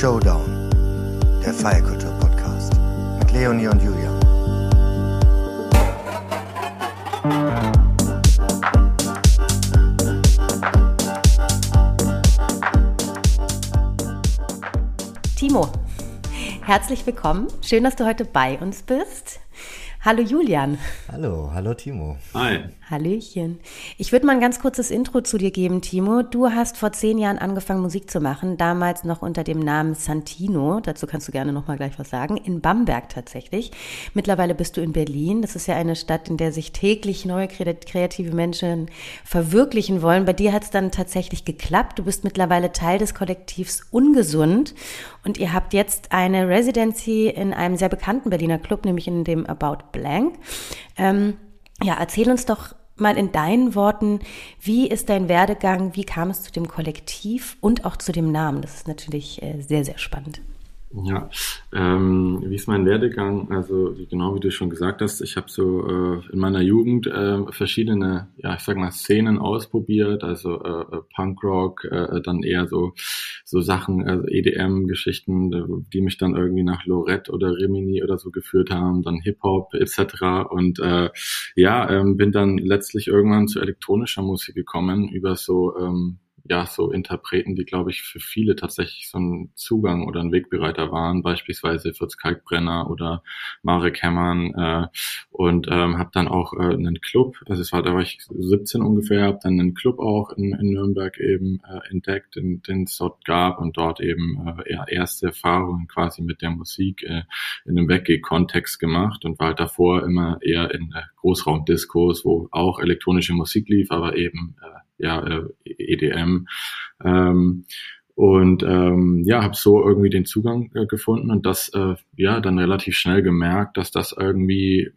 Showdown, der Feierkultur-Podcast mit Leonie und Julian. Timo, herzlich willkommen. Schön, dass du heute bei uns bist. Hallo Julian. Hallo, hallo Timo. Hi. Hallöchen. Ich würde mal ein ganz kurzes Intro zu dir geben, Timo. Du hast vor zehn Jahren angefangen, Musik zu machen, damals noch unter dem Namen Santino. Dazu kannst du gerne noch mal gleich was sagen. In Bamberg tatsächlich. Mittlerweile bist du in Berlin. Das ist ja eine Stadt, in der sich täglich neue kreative Menschen verwirklichen wollen. Bei dir hat es dann tatsächlich geklappt. Du bist mittlerweile Teil des Kollektivs Ungesund und ihr habt jetzt eine Residency in einem sehr bekannten Berliner Club, nämlich in dem About Blank. Ähm, ja, erzähl uns doch mal in deinen Worten, wie ist dein Werdegang, wie kam es zu dem Kollektiv und auch zu dem Namen? Das ist natürlich äh, sehr, sehr spannend. Ja, ähm, wie ist mein Werdegang? Also genau wie du schon gesagt hast, ich habe so äh, in meiner Jugend äh, verschiedene, ja ich sag mal Szenen ausprobiert, also äh, äh Punkrock, äh, dann eher so so Sachen, also EDM-Geschichten, die mich dann irgendwie nach Lorette oder Rimini oder so geführt haben, dann Hip Hop etc. Und äh, ja, ähm, bin dann letztlich irgendwann zu elektronischer Musik gekommen über so ähm, ja, so Interpreten, die, glaube ich, für viele tatsächlich so ein Zugang oder ein Wegbereiter waren, beispielsweise Fritz Kalkbrenner oder Marek Hemmern äh, und ähm, habe dann auch äh, einen Club, also es war, da war ich 17 ungefähr, habe dann einen Club auch in, in Nürnberg eben äh, entdeckt, den, den es dort gab und dort eben äh, ja, erste Erfahrungen quasi mit der Musik äh, in einem Weggeh-Kontext gemacht und war halt davor immer eher in äh, Großraumdiskos, wo auch elektronische Musik lief, aber eben äh, ja, äh, EDM. Ähm, und ähm, ja, habe so irgendwie den Zugang äh, gefunden und das äh, ja dann relativ schnell gemerkt, dass das irgendwie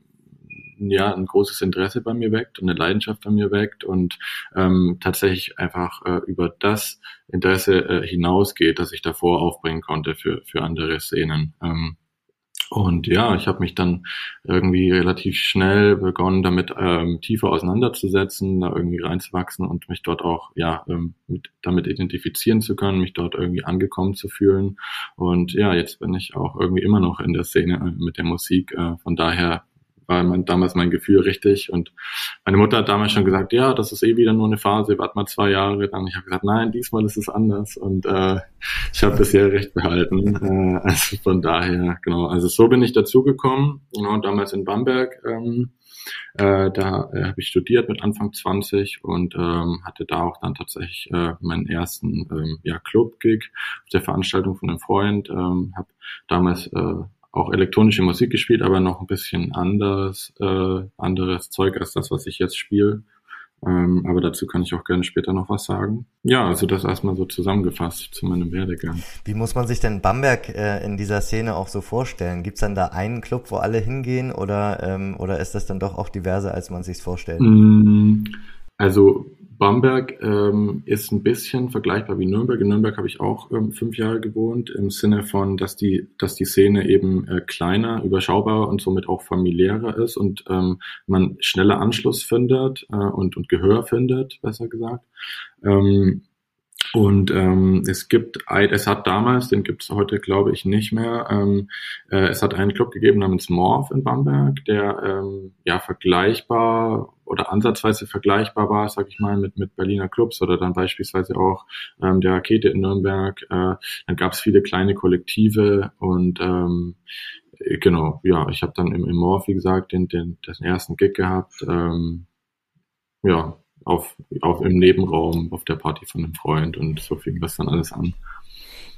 ja ein großes Interesse bei mir weckt und eine Leidenschaft bei mir weckt und ähm, tatsächlich einfach äh, über das Interesse äh, hinausgeht, das ich davor aufbringen konnte für für andere Szenen. Ähm, und ja, ich habe mich dann irgendwie relativ schnell begonnen, damit ähm, tiefer auseinanderzusetzen, da irgendwie reinzuwachsen und mich dort auch ja ähm, mit, damit identifizieren zu können, mich dort irgendwie angekommen zu fühlen. Und ja, jetzt bin ich auch irgendwie immer noch in der Szene äh, mit der Musik. Äh, von daher war mein, damals mein Gefühl richtig. Und meine Mutter hat damals schon gesagt, ja, das ist eh wieder nur eine Phase, warte mal zwei Jahre. Dann ich habe gesagt, nein, diesmal ist es anders. Und äh, ich habe bisher recht behalten. Äh, also von daher, genau. Also so bin ich dazugekommen. Genau, damals in Bamberg. Ähm, äh, da äh, habe ich studiert mit Anfang 20 und ähm, hatte da auch dann tatsächlich äh, meinen ersten ähm, ja, Club-Gig auf der Veranstaltung von einem Freund. Ähm, habe damals äh, auch elektronische Musik gespielt, aber noch ein bisschen anders, äh, anderes Zeug als das, was ich jetzt spiele. Ähm, aber dazu kann ich auch gerne später noch was sagen. Ja, also das erstmal so zusammengefasst zu meinem Werdegang. Wie muss man sich denn Bamberg äh, in dieser Szene auch so vorstellen? Gibt's dann da einen Club, wo alle hingehen oder, ähm, oder ist das dann doch auch diverser, als man sich vorstellt? Mm, also Bamberg ähm, ist ein bisschen vergleichbar wie Nürnberg. In Nürnberg habe ich auch ähm, fünf Jahre gewohnt, im Sinne von, dass die, dass die Szene eben äh, kleiner, überschaubarer und somit auch familiärer ist und ähm, man schneller Anschluss findet äh, und, und Gehör findet, besser gesagt. Ähm, und ähm, es gibt, es hat damals, den gibt es heute glaube ich nicht mehr, ähm, äh, es hat einen Club gegeben namens Morph in Bamberg, der ähm, ja vergleichbar oder ansatzweise vergleichbar war, sag ich mal, mit, mit Berliner Clubs oder dann beispielsweise auch ähm, der Rakete in Nürnberg. Äh, dann gab es viele kleine Kollektive und ähm, genau, ja, ich habe dann im, im Morph, wie gesagt, den, den, den ersten Gig gehabt. Ähm, ja, auf, auf im Nebenraum auf der Party von einem Freund und so fing das dann alles an.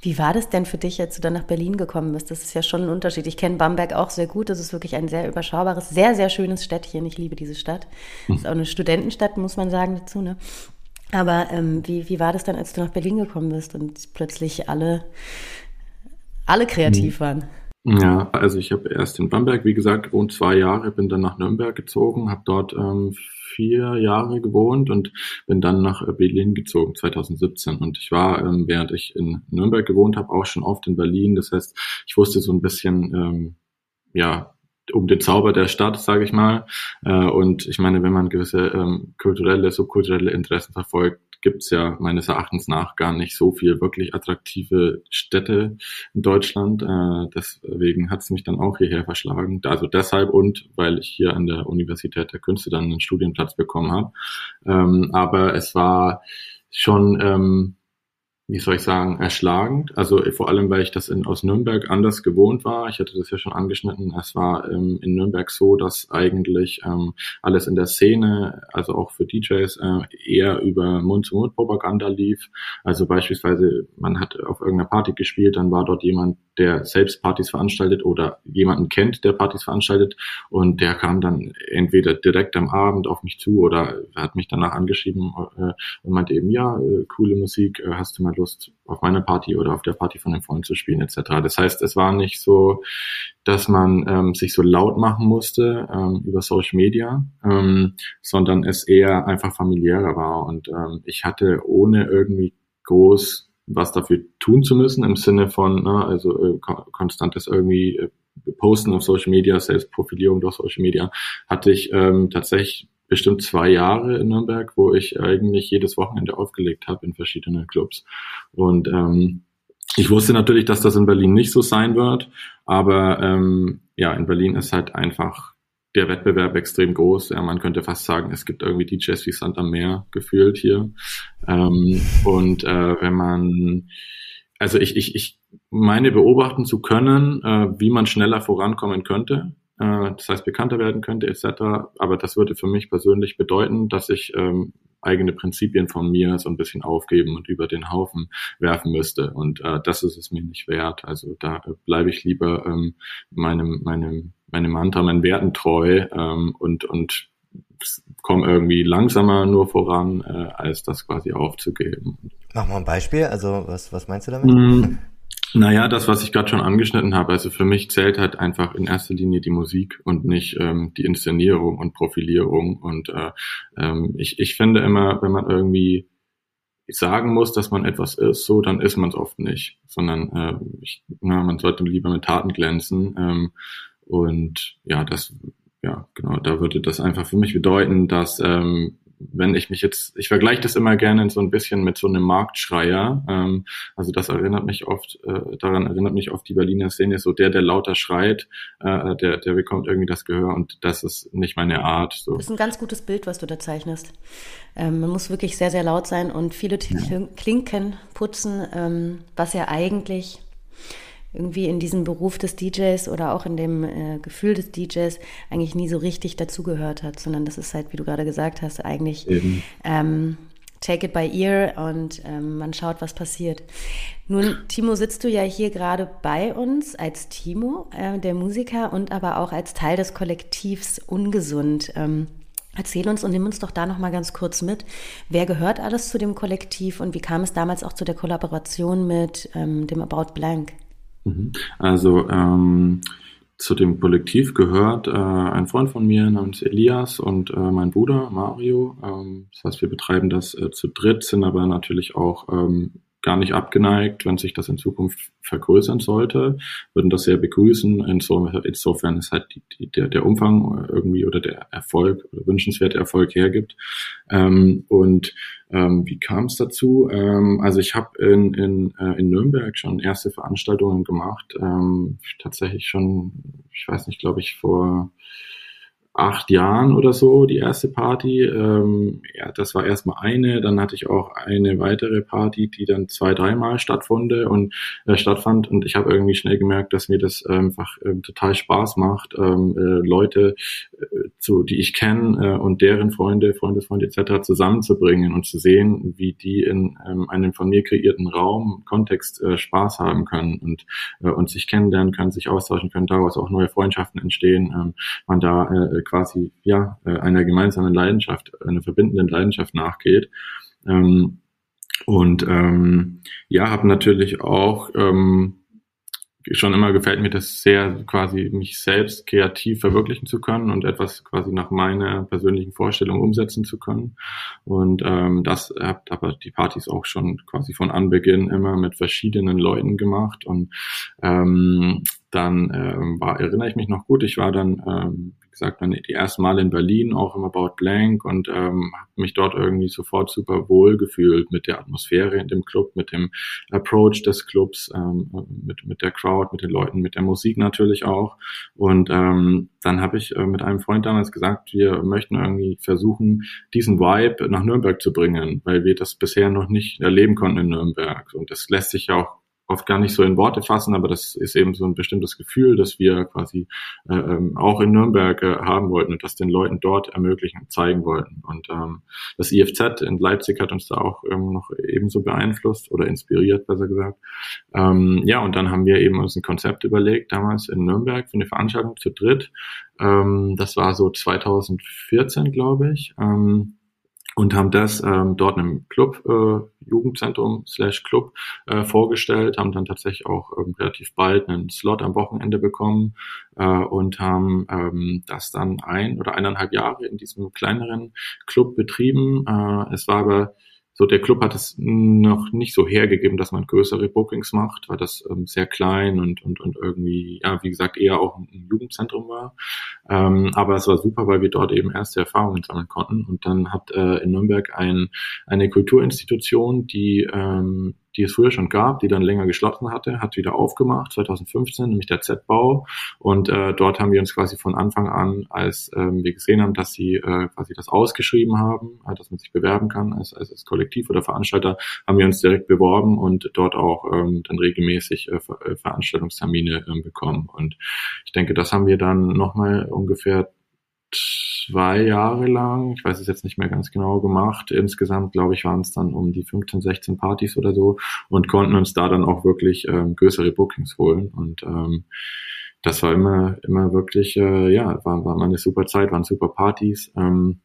Wie war das denn für dich, als du dann nach Berlin gekommen bist? Das ist ja schon ein Unterschied. Ich kenne Bamberg auch sehr gut. Das ist wirklich ein sehr überschaubares, sehr, sehr schönes Städtchen. Ich liebe diese Stadt. Das ist auch eine Studentenstadt, muss man sagen dazu. Ne? Aber ähm, wie, wie war das dann, als du nach Berlin gekommen bist und plötzlich alle, alle kreativ waren? Ja, also ich habe erst in Bamberg, wie gesagt, gewohnt zwei Jahre, bin dann nach Nürnberg gezogen, habe dort ähm, vier Jahre gewohnt und bin dann nach Berlin gezogen 2017. Und ich war, ähm, während ich in Nürnberg gewohnt habe, auch schon oft in Berlin. Das heißt, ich wusste so ein bisschen, ähm, ja, um den Zauber der Stadt, sage ich mal. Äh, und ich meine, wenn man gewisse ähm, kulturelle, subkulturelle Interessen verfolgt, gibt's ja meines Erachtens nach gar nicht so viel wirklich attraktive Städte in Deutschland. Äh, deswegen hat's mich dann auch hierher verschlagen. Also deshalb und weil ich hier an der Universität der Künste dann einen Studienplatz bekommen habe. Ähm, aber es war schon ähm, wie soll ich sagen, erschlagend. Also vor allem, weil ich das in, aus Nürnberg anders gewohnt war. Ich hatte das ja schon angeschnitten. Es war ähm, in Nürnberg so, dass eigentlich ähm, alles in der Szene, also auch für DJs, äh, eher über Mund-zu-Mund-Propaganda lief. Also beispielsweise, man hat auf irgendeiner Party gespielt, dann war dort jemand, der selbst Partys veranstaltet oder jemanden kennt, der Partys veranstaltet und der kam dann entweder direkt am Abend auf mich zu oder hat mich danach angeschrieben äh, und meinte eben, ja, äh, coole Musik, äh, hast du mal Lust auf meiner Party oder auf der Party von einem Freund zu spielen etc. Das heißt, es war nicht so, dass man ähm, sich so laut machen musste ähm, über Social Media, ähm, sondern es eher einfach familiärer war und ähm, ich hatte ohne irgendwie groß was dafür tun zu müssen, im Sinne von, ne, also äh, konstantes irgendwie äh, Posten auf Social Media, Selbstprofilierung durch Social Media, hatte ich ähm, tatsächlich bestimmt zwei Jahre in Nürnberg, wo ich eigentlich jedes Wochenende aufgelegt habe in verschiedenen Clubs. Und ähm, ich wusste natürlich, dass das in Berlin nicht so sein wird, aber ähm, ja, in Berlin ist halt einfach der Wettbewerb extrem groß. Ja, man könnte fast sagen, es gibt irgendwie DJs wie Sand am Meer gefühlt hier. Ähm, und äh, wenn man, also ich, ich, ich meine beobachten zu können, äh, wie man schneller vorankommen könnte. Äh, das heißt, bekannter werden könnte etc. Aber das würde für mich persönlich bedeuten, dass ich ähm, eigene Prinzipien von mir so ein bisschen aufgeben und über den Haufen werfen müsste. Und äh, das ist es mir nicht wert. Also da bleibe ich lieber ähm, meinem, meinem meinem Mantra, meinen Werten treu ähm, und, und komme irgendwie langsamer nur voran, äh, als das quasi aufzugeben. Mach mal ein Beispiel, also was, was meinst du damit? Mm, naja, das, was ich gerade schon angeschnitten habe, also für mich zählt halt einfach in erster Linie die Musik und nicht ähm, die Inszenierung und Profilierung. Und äh, ähm, ich, ich finde immer, wenn man irgendwie sagen muss, dass man etwas ist, so, dann ist man es oft nicht, sondern äh, ich, na, man sollte lieber mit Taten glänzen. Ähm, und ja, das, ja, genau, da würde das einfach für mich bedeuten, dass ähm, wenn ich mich jetzt, ich vergleiche das immer gerne so ein bisschen mit so einem Marktschreier. Ähm, also das erinnert mich oft, äh, daran erinnert mich oft die Berliner Szene, so der, der lauter schreit, äh, der, der bekommt irgendwie das Gehör und das ist nicht meine Art. So. Das ist ein ganz gutes Bild, was du da zeichnest. Ähm, man muss wirklich sehr, sehr laut sein und viele ja. Klinken putzen, ähm, was ja eigentlich irgendwie in diesem Beruf des DJs oder auch in dem äh, Gefühl des DJs eigentlich nie so richtig dazugehört hat, sondern das ist halt, wie du gerade gesagt hast, eigentlich ähm, take it by ear und ähm, man schaut, was passiert. Nun, Timo, sitzt du ja hier gerade bei uns als Timo, äh, der Musiker, und aber auch als Teil des Kollektivs Ungesund. Ähm, Erzähl uns und nimm uns doch da noch mal ganz kurz mit. Wer gehört alles zu dem Kollektiv und wie kam es damals auch zu der Kollaboration mit ähm, dem About Blank? Mhm. Also ähm, zu dem Kollektiv gehört äh, ein Freund von mir namens Elias und äh, mein Bruder Mario. Ähm, das heißt, wir betreiben das äh, zu dritt, sind aber natürlich auch ähm, gar nicht abgeneigt, wenn sich das in Zukunft vergrößern sollte, würden das sehr begrüßen. Insofern ist halt die, die, der, der Umfang irgendwie oder der Erfolg oder wünschenswerte Erfolg hergibt. Ähm, und ähm, wie kam es dazu? Ähm, also ich habe in, in, äh, in Nürnberg schon erste Veranstaltungen gemacht, ähm, tatsächlich schon, ich weiß nicht, glaube ich, vor acht Jahren oder so die erste Party. Ähm, ja, das war erstmal eine, dann hatte ich auch eine weitere Party, die dann zwei, dreimal stattfand und äh, stattfand und ich habe irgendwie schnell gemerkt, dass mir das einfach ähm, total Spaß macht, ähm, äh, Leute, äh, zu, die ich kenne äh, und deren Freunde, Freunde, Freunde etc. zusammenzubringen und zu sehen, wie die in ähm, einem von mir kreierten Raum, Kontext äh, Spaß haben können und, äh, und sich kennenlernen können, sich austauschen können, daraus auch neue Freundschaften entstehen, ähm, man da äh, quasi ja äh, einer gemeinsamen Leidenschaft, einer verbindenden Leidenschaft nachgeht. Ähm, und ähm, ja, habe natürlich auch ähm, schon immer gefällt mir das sehr, quasi mich selbst kreativ verwirklichen zu können und etwas quasi nach meiner persönlichen Vorstellung umsetzen zu können. Und ähm, das habt aber die Partys auch schon quasi von Anbeginn immer mit verschiedenen Leuten gemacht. Und ähm, dann ähm, war, erinnere ich mich noch gut, ich war dann, ähm, gesagt, die ersten Mal in Berlin, auch im About Blank und ähm, habe mich dort irgendwie sofort super wohl gefühlt mit der Atmosphäre in dem Club, mit dem Approach des Clubs, ähm, mit, mit der Crowd, mit den Leuten, mit der Musik natürlich auch. Und ähm, dann habe ich äh, mit einem Freund damals gesagt, wir möchten irgendwie versuchen, diesen Vibe nach Nürnberg zu bringen, weil wir das bisher noch nicht erleben konnten in Nürnberg. Und das lässt sich ja auch oft gar nicht so in Worte fassen, aber das ist eben so ein bestimmtes Gefühl, das wir quasi äh, ähm, auch in Nürnberg äh, haben wollten und das den Leuten dort ermöglichen, zeigen wollten. Und ähm, das IFZ in Leipzig hat uns da auch ähm, noch ebenso beeinflusst oder inspiriert, besser gesagt. Ähm, ja, und dann haben wir eben uns ein Konzept überlegt, damals in Nürnberg für eine Veranstaltung zu dritt. Ähm, das war so 2014, glaube ich. Ähm, und haben das ähm, dort im Club, äh, Jugendzentrum slash Club äh, vorgestellt, haben dann tatsächlich auch ähm, relativ bald einen Slot am Wochenende bekommen äh, und haben ähm, das dann ein oder eineinhalb Jahre in diesem kleineren Club betrieben. Äh, es war aber so, der Club hat es noch nicht so hergegeben, dass man größere Bookings macht, weil das ähm, sehr klein und, und, und irgendwie, ja, wie gesagt, eher auch ein Jugendzentrum war. Ähm, aber es war super, weil wir dort eben erste Erfahrungen sammeln konnten. Und dann hat äh, in Nürnberg ein, eine Kulturinstitution, die ähm, die es früher schon gab, die dann länger geschlossen hatte, hat wieder aufgemacht, 2015, nämlich der Z-Bau. Und äh, dort haben wir uns quasi von Anfang an, als ähm, wir gesehen haben, dass sie äh, quasi das ausgeschrieben haben, äh, dass man sich bewerben kann als, als, als Kollektiv oder Veranstalter, haben wir uns direkt beworben und dort auch ähm, dann regelmäßig äh, Ver äh, Veranstaltungstermine äh, bekommen. Und ich denke, das haben wir dann nochmal ungefähr zwei Jahre lang, ich weiß es jetzt nicht mehr ganz genau gemacht. Insgesamt, glaube ich, waren es dann um die 15, 16 Partys oder so und konnten uns da dann auch wirklich ähm, größere Bookings holen. Und ähm, das war immer, immer wirklich, äh, ja, war, war eine super Zeit, waren super Partys. Ähm,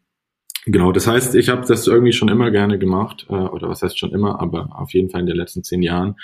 Genau, das heißt, ich habe das irgendwie schon immer gerne gemacht, äh, oder was heißt schon immer, aber auf jeden Fall in den letzten zehn Jahren.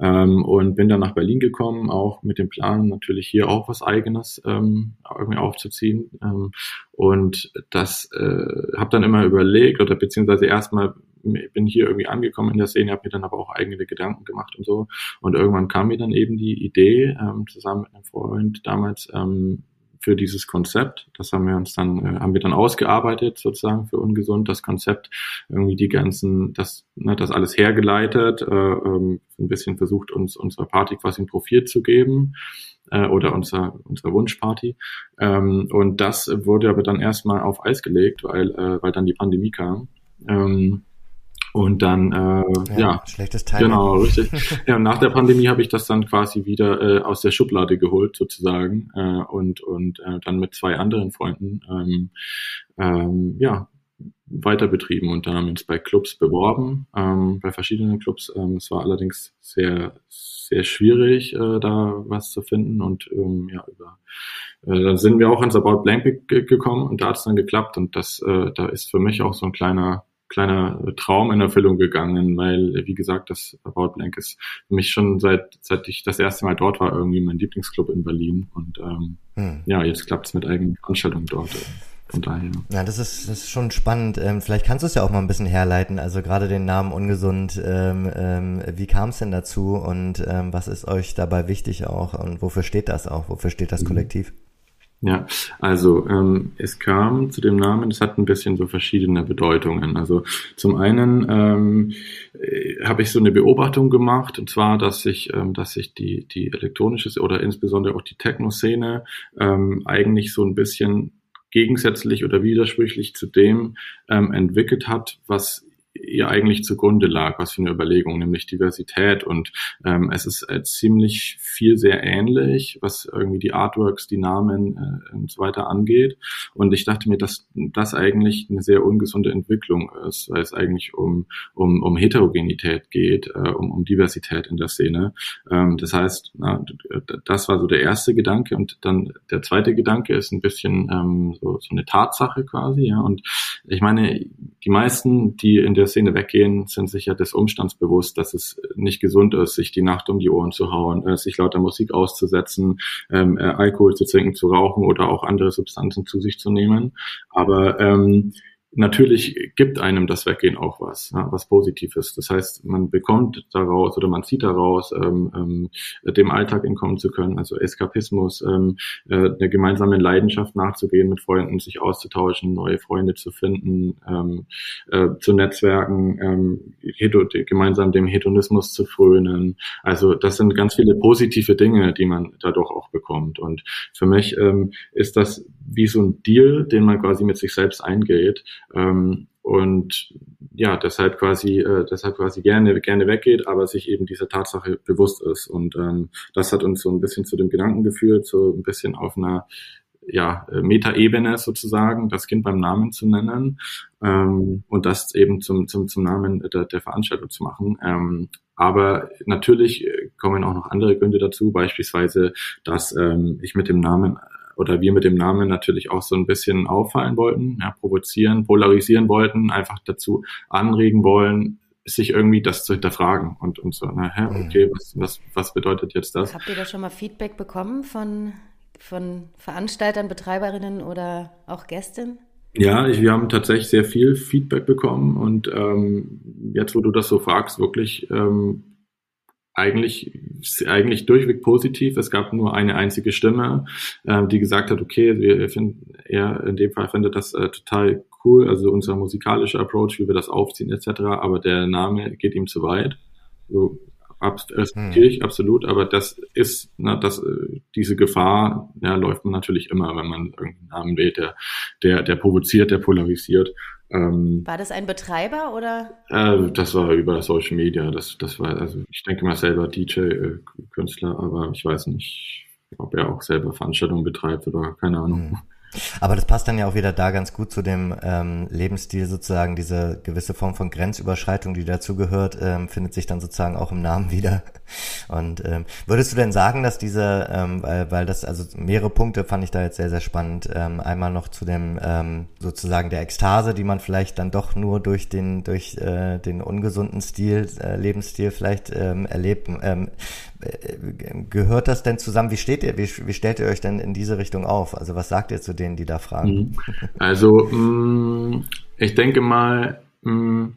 Ähm, und bin dann nach Berlin gekommen, auch mit dem Plan, natürlich hier auch was eigenes ähm, irgendwie aufzuziehen. Ähm, und das äh, habe dann immer überlegt, oder beziehungsweise erstmal bin hier irgendwie angekommen in der Szene, habe mir dann aber auch eigene Gedanken gemacht und so. Und irgendwann kam mir dann eben die Idee, ähm, zusammen mit einem Freund damals, ähm, für dieses Konzept. Das haben wir uns dann, äh, haben wir dann ausgearbeitet sozusagen für ungesund, das Konzept, irgendwie die ganzen, das, ne, das alles hergeleitet, äh, ähm, ein bisschen versucht, uns unserer Party quasi ein Profil zu geben äh, oder unser, unsere Wunschparty. Ähm, und das wurde aber dann erstmal auf Eis gelegt, weil, äh, weil dann die Pandemie kam. Ähm, und dann, äh, ja, ja schlechtes Timing. Genau, richtig. ja, nach der Pandemie habe ich das dann quasi wieder äh, aus der Schublade geholt, sozusagen, äh, und und äh, dann mit zwei anderen Freunden, ähm, ähm, ja, weiter betrieben und dann haben wir uns bei Clubs beworben, ähm, bei verschiedenen Clubs. Ähm, es war allerdings sehr, sehr schwierig, äh, da was zu finden und ähm, ja, über äh, dann sind wir auch ans About Blank gekommen und da hat es dann geklappt und das, äh, da ist für mich auch so ein kleiner kleiner Traum in Erfüllung gegangen, weil, wie gesagt, das About Blank ist für mich schon seit, seit ich das erste Mal dort war, irgendwie mein Lieblingsclub in Berlin. Und ähm, hm. ja, jetzt klappt es mit eigenen Veranstaltungen dort. Von daher. Ja, das ist, das ist schon spannend. Ähm, vielleicht kannst du es ja auch mal ein bisschen herleiten. Also gerade den Namen ungesund. Ähm, ähm, wie kam es denn dazu und ähm, was ist euch dabei wichtig auch und wofür steht das auch? Wofür steht das mhm. Kollektiv? Ja, also ähm, es kam zu dem Namen, es hat ein bisschen so verschiedene Bedeutungen. Also zum einen ähm, äh, habe ich so eine Beobachtung gemacht, und zwar, dass sich, ähm, dass sich die, die elektronische oder insbesondere auch die Techno-Szene ähm, eigentlich so ein bisschen gegensätzlich oder widersprüchlich zu dem ähm, entwickelt hat, was ihr eigentlich zugrunde lag, was für eine Überlegung, nämlich Diversität. Und ähm, es ist äh, ziemlich viel sehr ähnlich, was irgendwie die Artworks, die Namen äh, und so weiter angeht. Und ich dachte mir, dass das eigentlich eine sehr ungesunde Entwicklung ist, weil es eigentlich um, um, um Heterogenität geht, äh, um, um Diversität in der Szene. Ähm, das heißt, na, das war so der erste Gedanke. Und dann der zweite Gedanke ist ein bisschen ähm, so, so eine Tatsache quasi. Ja. Und ich meine, die meisten, die in der Szene weggehen, sind sich ja des Umstands bewusst, dass es nicht gesund ist, sich die Nacht um die Ohren zu hauen, äh, sich lauter Musik auszusetzen, ähm, äh, Alkohol zu trinken, zu rauchen oder auch andere Substanzen zu sich zu nehmen. Aber ähm, natürlich gibt einem das Weggehen auch was, ja, was Positives. Das heißt, man bekommt daraus oder man zieht daraus, ähm, ähm, dem Alltag entkommen zu können, also Eskapismus, ähm, äh, der gemeinsamen Leidenschaft nachzugehen, mit Freunden sich auszutauschen, neue Freunde zu finden, ähm, äh, zu Netzwerken, ähm, gemeinsam dem Hedonismus zu frönen. Also das sind ganz viele positive Dinge, die man dadurch auch bekommt. Und für mich ähm, ist das wie so ein Deal, den man quasi mit sich selbst eingeht. Ähm, und ja, deshalb quasi, äh, deshalb quasi gerne, gerne weggeht, aber sich eben dieser Tatsache bewusst ist. Und ähm, das hat uns so ein bisschen zu dem Gedanken geführt, so ein bisschen auf einer ja, Metaebene sozusagen, das Kind beim Namen zu nennen ähm, und das eben zum, zum, zum Namen der, der Veranstaltung zu machen. Ähm, aber natürlich kommen auch noch andere Gründe dazu, beispielsweise, dass ähm, ich mit dem Namen oder wir mit dem Namen natürlich auch so ein bisschen auffallen wollten, ja, provozieren, polarisieren wollten, einfach dazu anregen wollen, sich irgendwie das zu hinterfragen und, und so, na, hä, mhm. okay, was, was, was bedeutet jetzt das? Habt ihr da schon mal Feedback bekommen von, von Veranstaltern, Betreiberinnen oder auch Gästen? Ja, ich, wir haben tatsächlich sehr viel Feedback bekommen und ähm, jetzt, wo du das so fragst, wirklich ähm, eigentlich, eigentlich durchweg positiv. Es gab nur eine einzige Stimme, äh, die gesagt hat, okay, wir finden, er in dem Fall findet das äh, total cool, also unser musikalischer Approach, wie wir das aufziehen etc., aber der Name geht ihm zu weit. So, respektiere ich hm. absolut, aber das ist, na, das, äh, diese Gefahr ja, läuft man natürlich immer, wenn man irgendeinen Namen wählt, der, der, der provoziert, der polarisiert. Ähm, war das ein Betreiber oder? Äh, das war über Social Media. Das, das war, also ich denke mal selber DJ-Künstler, äh, aber ich weiß nicht, ob er auch selber Veranstaltungen betreibt oder keine Ahnung. Mhm. Aber das passt dann ja auch wieder da ganz gut zu dem ähm, Lebensstil sozusagen, diese gewisse Form von Grenzüberschreitung, die dazugehört, ähm, findet sich dann sozusagen auch im Namen wieder. Und ähm, würdest du denn sagen, dass diese, ähm, weil, weil das, also mehrere Punkte fand ich da jetzt sehr, sehr spannend, ähm, einmal noch zu dem ähm, sozusagen der Ekstase, die man vielleicht dann doch nur durch den, durch äh, den ungesunden Stil, äh, Lebensstil vielleicht ähm, erlebt. Ähm, äh, gehört das denn zusammen? Wie steht ihr, wie, wie stellt ihr euch denn in diese Richtung auf? Also was sagt ihr zu denen, die da fragen? Mhm. Also mm, ich denke mal, mm,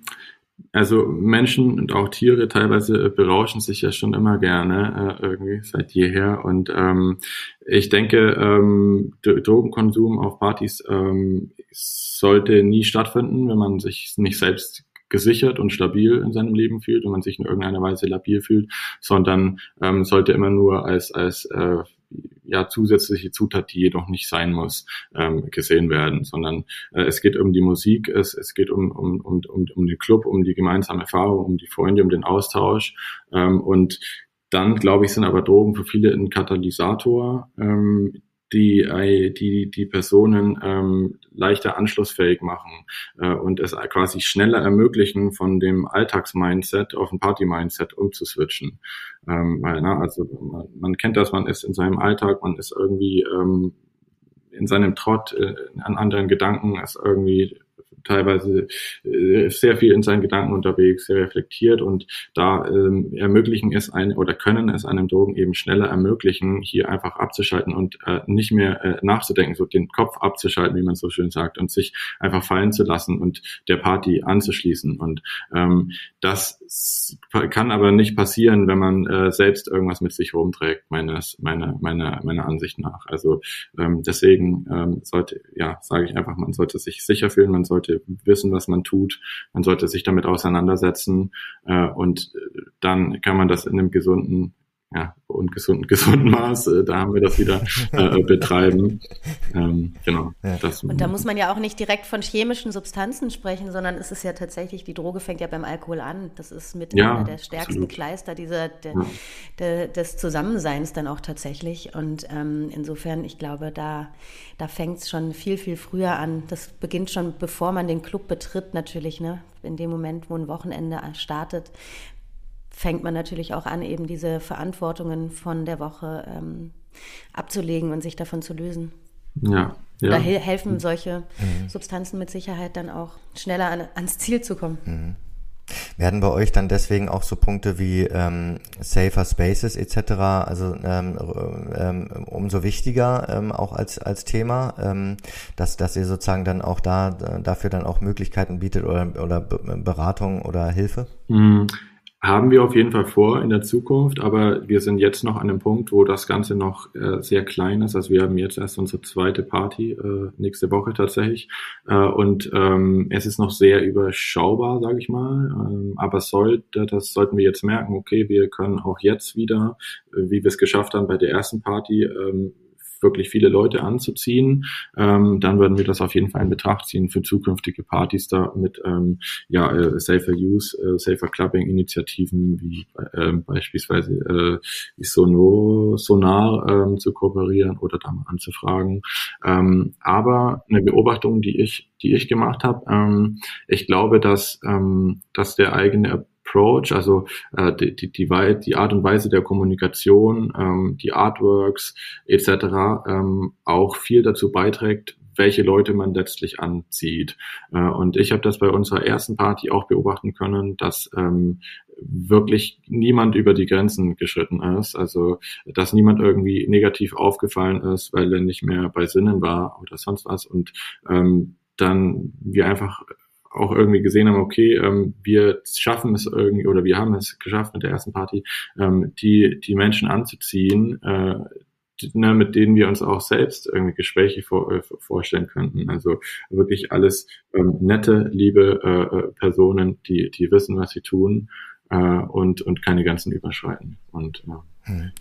also Menschen und auch Tiere teilweise berauschen sich ja schon immer gerne, äh, irgendwie seit jeher. Und ähm, ich denke, ähm, Drogenkonsum auf Partys ähm, sollte nie stattfinden, wenn man sich nicht selbst gesichert und stabil in seinem Leben fühlt und man sich in irgendeiner Weise labil fühlt, sondern ähm, sollte immer nur als, als äh, ja, zusätzliche Zutat, die jedoch nicht sein muss, ähm, gesehen werden, sondern äh, es geht um die Musik, es, es geht um, um, um, um, um den Club, um die gemeinsame Erfahrung, um die Freunde, um den Austausch ähm, und dann, glaube ich, sind aber Drogen für viele ein Katalysator, ähm, die äh, die die Personen ähm, leichter anschlussfähig machen äh, und es quasi schneller ermöglichen, von dem Alltagsmindset auf ein Party-Mindset umzuswitchen. Ähm, weil, na, also man, man kennt das, man ist in seinem Alltag, man ist irgendwie ähm, in seinem Trott äh, an anderen Gedanken, ist irgendwie teilweise äh, sehr viel in seinen Gedanken unterwegs, sehr reflektiert und da ähm, ermöglichen es ein oder können es einem Drogen eben schneller ermöglichen, hier einfach abzuschalten und äh, nicht mehr äh, nachzudenken, so den Kopf abzuschalten, wie man so schön sagt, und sich einfach fallen zu lassen und der Party anzuschließen. Und ähm, das kann aber nicht passieren, wenn man äh, selbst irgendwas mit sich rumträgt, meines, meiner, meiner, meiner Ansicht nach. Also ähm, deswegen ähm, sollte, ja, sage ich einfach, man sollte sich sicher fühlen, man sollte wissen, was man tut. Man sollte sich damit auseinandersetzen äh, und äh, dann kann man das in einem gesunden ja, und gesunden, gesunden Maß, äh, da haben wir das wieder äh, betreiben. Ähm, genau. Ja. Das, und da muss man ja auch nicht direkt von chemischen Substanzen sprechen, sondern es ist ja tatsächlich, die Droge fängt ja beim Alkohol an. Das ist mit ja, einer der stärksten absolut. Kleister dieser, der, ja. der, des Zusammenseins dann auch tatsächlich. Und ähm, insofern, ich glaube, da, da fängt es schon viel, viel früher an. Das beginnt schon, bevor man den Club betritt, natürlich, ne? In dem Moment, wo ein Wochenende startet, fängt man natürlich auch an, eben diese Verantwortungen von der Woche ähm, abzulegen und sich davon zu lösen. Ja. ja. Da helfen solche mhm. Substanzen mit Sicherheit dann auch schneller an, ans Ziel zu kommen. Mhm. Werden bei euch dann deswegen auch so Punkte wie ähm, Safer Spaces etc., also ähm, ähm, umso wichtiger ähm, auch als, als Thema, ähm, dass, dass ihr sozusagen dann auch da dafür dann auch Möglichkeiten bietet oder, oder Beratung oder Hilfe? Mhm. Haben wir auf jeden Fall vor in der Zukunft, aber wir sind jetzt noch an einem Punkt, wo das Ganze noch äh, sehr klein ist. Also wir haben jetzt erst unsere zweite Party äh, nächste Woche tatsächlich äh, und ähm, es ist noch sehr überschaubar, sage ich mal. Ähm, aber sollte, das sollten wir jetzt merken. Okay, wir können auch jetzt wieder, äh, wie wir es geschafft haben bei der ersten Party, ähm, wirklich viele Leute anzuziehen, ähm, dann würden wir das auf jeden Fall in Betracht ziehen für zukünftige Partys da mit ähm, ja, äh, Safer Use, äh, Safer Clubbing Initiativen wie äh, beispielsweise äh, Sono, Sonar ähm, zu kooperieren oder da mal anzufragen. Ähm, aber eine Beobachtung, die ich, die ich gemacht habe, ähm, ich glaube, dass, ähm, dass der eigene Approach, also äh, die, die, die, die Art und Weise der Kommunikation, ähm, die Artworks etc. Ähm, auch viel dazu beiträgt, welche Leute man letztlich anzieht. Äh, und ich habe das bei unserer ersten Party auch beobachten können, dass ähm, wirklich niemand über die Grenzen geschritten ist. Also, dass niemand irgendwie negativ aufgefallen ist, weil er nicht mehr bei Sinnen war oder sonst was. Und ähm, dann wir einfach auch irgendwie gesehen haben, okay, ähm, wir schaffen es irgendwie oder wir haben es geschafft mit der ersten Party, ähm, die, die Menschen anzuziehen, äh, die, ne, mit denen wir uns auch selbst irgendwie Gespräche vor, äh, vorstellen könnten. Also wirklich alles ähm, nette, liebe äh, äh Personen, die, die wissen, was sie tun äh, und, und keine ganzen überschreiten. Und ja. Hm.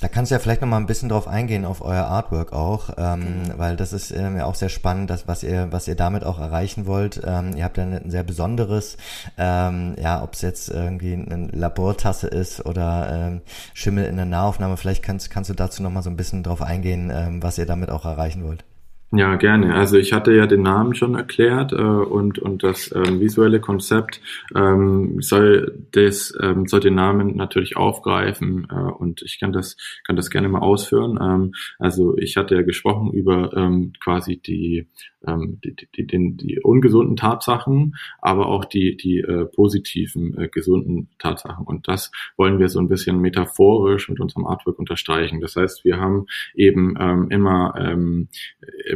Da kannst du ja vielleicht noch mal ein bisschen drauf eingehen auf euer Artwork auch, ähm, mhm. weil das ist ähm, ja auch sehr spannend, das, was ihr, was ihr damit auch erreichen wollt. Ähm, ihr habt ja ein sehr besonderes, ähm, ja, ob es jetzt irgendwie eine Labortasse ist oder ähm, Schimmel in der Nahaufnahme. Vielleicht kannst, kannst du dazu noch mal so ein bisschen drauf eingehen, ähm, was ihr damit auch erreichen wollt. Ja, gerne. Also ich hatte ja den Namen schon erklärt äh, und, und das ähm, visuelle Konzept ähm, soll, das, ähm, soll den Namen natürlich aufgreifen äh, und ich kann das, kann das gerne mal ausführen. Ähm, also ich hatte ja gesprochen über ähm, quasi die ähm, die, die, die, die ungesunden Tatsachen, aber auch die, die äh, positiven, äh, gesunden Tatsachen. Und das wollen wir so ein bisschen metaphorisch mit unserem Artwork unterstreichen. Das heißt, wir haben eben ähm, immer ähm,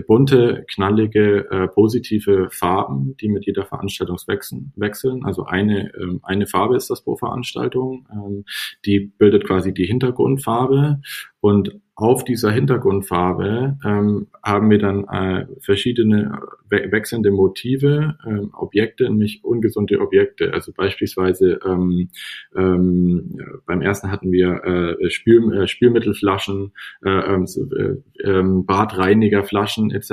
bunte, knallige, äh, positive Farben, die mit jeder Veranstaltung wechseln. Also eine, ähm, eine Farbe ist das pro Veranstaltung. Ähm, die bildet quasi die Hintergrundfarbe und auf dieser Hintergrundfarbe ähm, haben wir dann äh, verschiedene we wechselnde Motive, ähm, Objekte, nämlich ungesunde Objekte. Also beispielsweise ähm, ähm, beim ersten hatten wir äh, Spül äh, Spülmittelflaschen, äh, ähm, äh, äh, Badreinigerflaschen etc.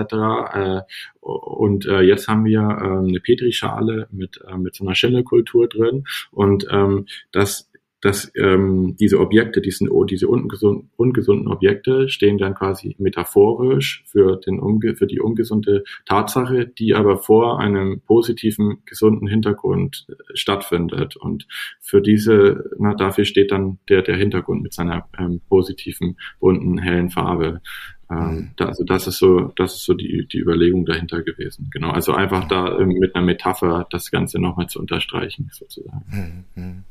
Äh, und äh, jetzt haben wir äh, eine Petrischale mit, äh, mit so einer Schimmelkultur drin und ähm, das dass ähm, diese Objekte, diesen, diese ungesunden, ungesunden Objekte stehen dann quasi metaphorisch für, den, für die ungesunde Tatsache, die aber vor einem positiven, gesunden Hintergrund äh, stattfindet. Und für diese, na, dafür steht dann der, der Hintergrund mit seiner ähm, positiven, bunten, hellen Farbe. Ähm, da, also das ist so, das ist so die, die Überlegung dahinter gewesen. Genau, also einfach da ähm, mit einer Metapher das Ganze nochmal zu unterstreichen, sozusagen. Mhm.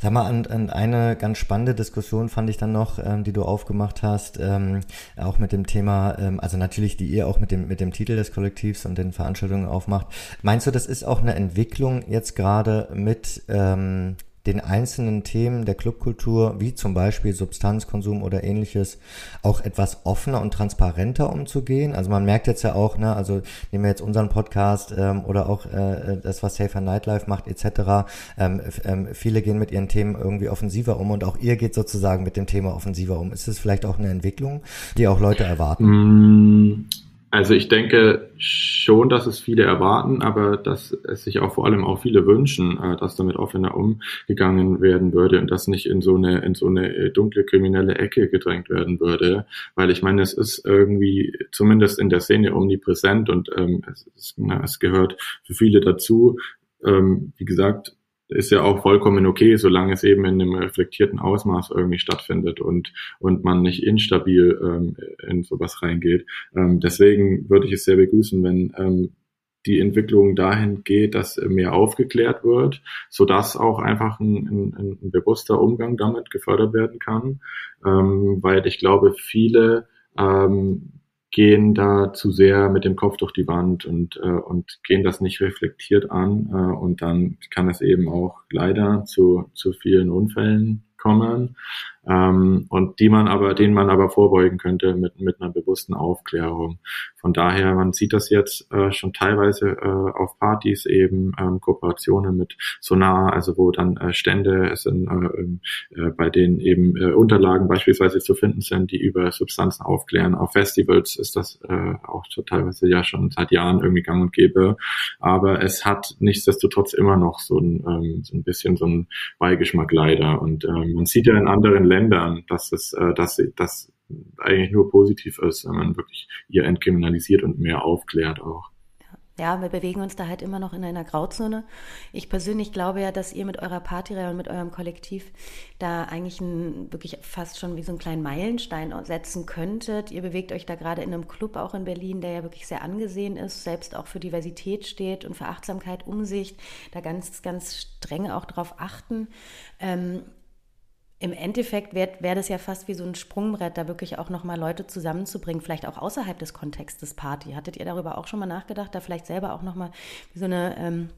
Sag mal, und, und eine ganz spannende Diskussion fand ich dann noch, ähm, die du aufgemacht hast, ähm, auch mit dem Thema, ähm, also natürlich, die ihr auch mit dem, mit dem Titel des Kollektivs und den Veranstaltungen aufmacht. Meinst du, das ist auch eine Entwicklung jetzt gerade mit ähm, den einzelnen Themen der Clubkultur, wie zum Beispiel Substanzkonsum oder ähnliches, auch etwas offener und transparenter umzugehen. Also man merkt jetzt ja auch, ne, also nehmen wir jetzt unseren Podcast ähm, oder auch äh, das, was Safer Nightlife macht, etc. Ähm, ähm, viele gehen mit ihren Themen irgendwie offensiver um und auch ihr geht sozusagen mit dem Thema offensiver um. Ist es vielleicht auch eine Entwicklung, die auch Leute erwarten? Mm, also ich denke schon, dass es viele erwarten, aber dass es sich auch vor allem auch viele wünschen, äh, dass damit offener umgegangen werden würde und das nicht in so eine in so eine äh, dunkle kriminelle Ecke gedrängt werden würde, weil ich meine, es ist irgendwie zumindest in der Szene omnipräsent und ähm, es, es, na, es gehört für viele dazu. Ähm, wie gesagt, ist ja auch vollkommen okay, solange es eben in einem reflektierten Ausmaß irgendwie stattfindet und, und man nicht instabil ähm, in sowas reingeht. Ähm, deswegen würde ich es sehr begrüßen, wenn ähm, die Entwicklung dahin geht, dass mehr aufgeklärt wird, so dass auch einfach ein, ein, ein bewusster Umgang damit gefördert werden kann, ähm, weil ich glaube, viele ähm, gehen da zu sehr mit dem Kopf durch die Wand und, äh, und gehen das nicht reflektiert an äh, und dann kann es eben auch leider zu, zu vielen Unfällen kommen ähm, und die man aber, denen man aber vorbeugen könnte mit, mit einer bewussten Aufklärung. Von daher, man sieht das jetzt äh, schon teilweise äh, auf Partys eben ähm, Kooperationen mit Sonar, also wo dann äh, Stände sind, äh, ähm, äh, bei denen eben äh, Unterlagen beispielsweise zu finden sind, die über Substanzen aufklären. Auf Festivals ist das äh, auch teilweise ja schon seit Jahren irgendwie gang und gäbe. Aber es hat nichtsdestotrotz immer noch so ein, ähm, so ein bisschen so ein Beigeschmack leider. Und ähm, man sieht ja in anderen Ländern, dass es, äh, dass, dass eigentlich nur positiv ist, wenn man wirklich ihr entkriminalisiert und mehr aufklärt auch. Ja, wir bewegen uns da halt immer noch in einer Grauzone. Ich persönlich glaube ja, dass ihr mit eurer Partyreihe und mit eurem Kollektiv da eigentlich ein, wirklich fast schon wie so einen kleinen Meilenstein setzen könntet. Ihr bewegt euch da gerade in einem Club auch in Berlin, der ja wirklich sehr angesehen ist, selbst auch für Diversität steht und für Achtsamkeit, Umsicht, da ganz, ganz streng auch drauf achten. Ähm, im Endeffekt wäre wär das ja fast wie so ein Sprungbrett, da wirklich auch nochmal Leute zusammenzubringen, vielleicht auch außerhalb des Kontextes Party. Hattet ihr darüber auch schon mal nachgedacht, da vielleicht selber auch nochmal so eine, ähm,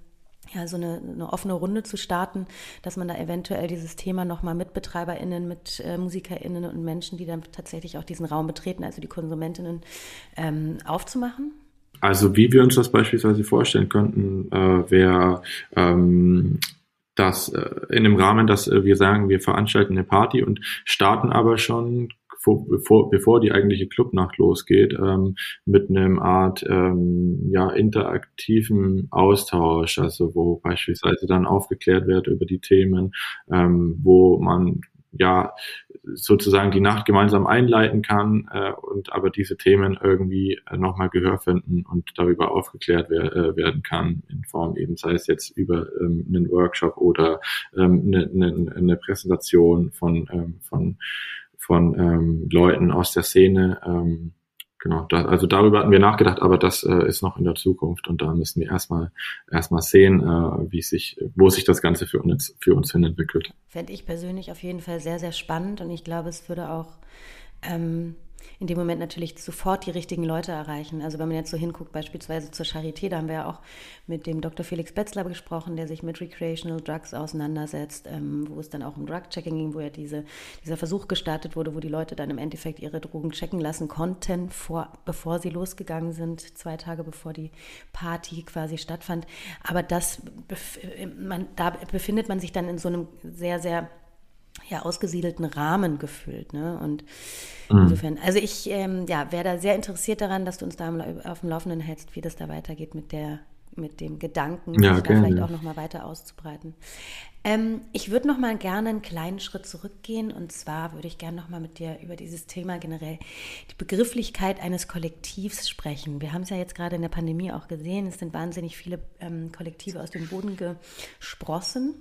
ja, so eine, eine, offene Runde zu starten, dass man da eventuell dieses Thema nochmal mit BetreiberInnen, mit äh, MusikerInnen und Menschen, die dann tatsächlich auch diesen Raum betreten, also die KonsumentInnen, ähm, aufzumachen? Also wie wir uns das beispielsweise vorstellen könnten, äh, wäre ähm, dass äh, in dem Rahmen, dass äh, wir sagen, wir veranstalten eine Party und starten aber schon vor, bevor, bevor die eigentliche Clubnacht losgeht, ähm, mit einem Art ähm, ja, interaktiven Austausch, also wo beispielsweise dann aufgeklärt wird über die Themen, ähm, wo man ja sozusagen die Nacht gemeinsam einleiten kann äh, und aber diese Themen irgendwie äh, nochmal Gehör finden und darüber aufgeklärt wer äh, werden kann in Form eben sei es jetzt über ähm, einen Workshop oder ähm, eine, eine, eine Präsentation von ähm, von von ähm, Leuten aus der Szene ähm, genau, da, also darüber hatten wir nachgedacht, aber das äh, ist noch in der Zukunft und da müssen wir erstmal erstmal sehen, äh, wie sich, wo sich das Ganze für uns für uns hin entwickelt. Fände ich persönlich auf jeden Fall sehr, sehr spannend und ich glaube, es würde auch ähm, in dem Moment natürlich sofort die richtigen Leute erreichen. Also wenn man jetzt so hinguckt, beispielsweise zur Charité, da haben wir ja auch mit dem Dr. Felix Betzler gesprochen, der sich mit Recreational Drugs auseinandersetzt, ähm, wo es dann auch um Drug-Checking ging, wo ja diese, dieser Versuch gestartet wurde, wo die Leute dann im Endeffekt ihre Drogen checken lassen konnten, vor, bevor sie losgegangen sind, zwei Tage bevor die Party quasi stattfand. Aber das, man, da befindet man sich dann in so einem sehr, sehr ja, ausgesiedelten Rahmen gefüllt. Ne? Und mhm. insofern, also ich ähm, ja, wäre da sehr interessiert daran, dass du uns da auf dem Laufenden hältst, wie das da weitergeht mit der mit dem Gedanken, ja, da vielleicht auch noch mal weiter auszubreiten. Ähm, ich würde noch mal gerne einen kleinen Schritt zurückgehen und zwar würde ich gerne noch mal mit dir über dieses Thema generell die Begrifflichkeit eines Kollektivs sprechen. Wir haben es ja jetzt gerade in der Pandemie auch gesehen, es sind wahnsinnig viele ähm, Kollektive aus dem Boden gesprossen.